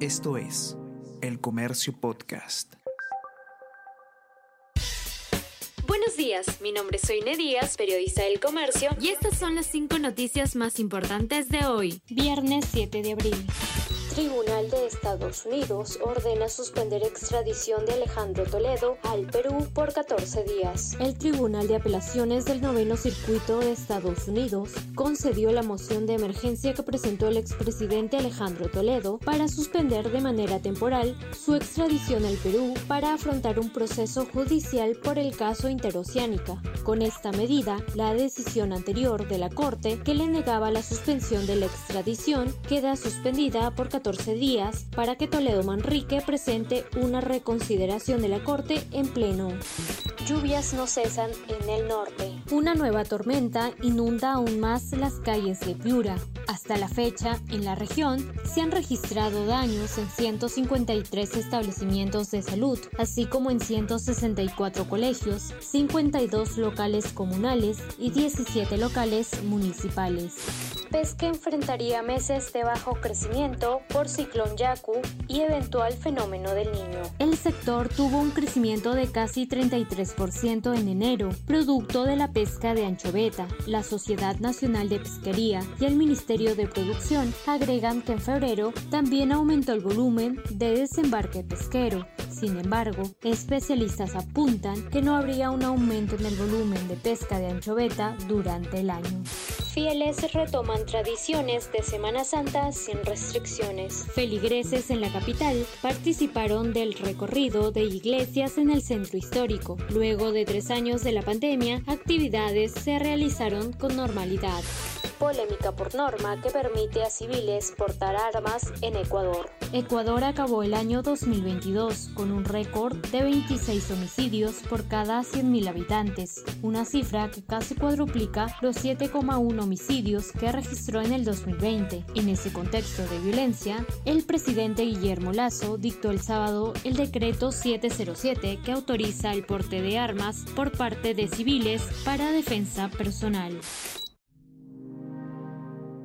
Esto es El Comercio Podcast. Buenos días, mi nombre es Soine Díaz, periodista del Comercio, y estas son las cinco noticias más importantes de hoy, viernes 7 de abril. Tribunal de Estados Unidos ordena suspender extradición de Alejandro Toledo al Perú por 14 días. El Tribunal de Apelaciones del Noveno Circuito de Estados Unidos concedió la moción de emergencia que presentó el expresidente Alejandro Toledo para suspender de manera temporal su extradición al Perú para afrontar un proceso judicial por el caso interoceánica. Con esta medida, la decisión anterior de la Corte que le negaba la suspensión de la extradición queda suspendida por 14 días para que Toledo Manrique presente una reconsideración de la Corte en pleno. Lluvias no cesan en el norte. Una nueva tormenta inunda aún más las calles de Piura. Hasta la fecha, en la región, se han registrado daños en 153 establecimientos de salud, así como en 164 colegios, 52 locales comunales y 17 locales municipales. Pesca enfrentaría meses de bajo crecimiento por ciclón Yaku y eventual fenómeno del niño. El sector tuvo un crecimiento de casi 33% en enero, producto de la pesca de anchoveta. La Sociedad Nacional de Pesquería y el Ministerio de Producción agregan que en febrero también aumentó el volumen de desembarque pesquero. Sin embargo, especialistas apuntan que no habría un aumento en el volumen de pesca de anchoveta durante el año fieles retoman tradiciones de Semana Santa sin restricciones. Feligreses en la capital participaron del recorrido de iglesias en el centro histórico. Luego de tres años de la pandemia, actividades se realizaron con normalidad polémica por norma que permite a civiles portar armas en Ecuador. Ecuador acabó el año 2022 con un récord de 26 homicidios por cada 100.000 habitantes, una cifra que casi cuadruplica los 7,1 homicidios que registró en el 2020. En ese contexto de violencia, el presidente Guillermo Lazo dictó el sábado el decreto 707 que autoriza el porte de armas por parte de civiles para defensa personal.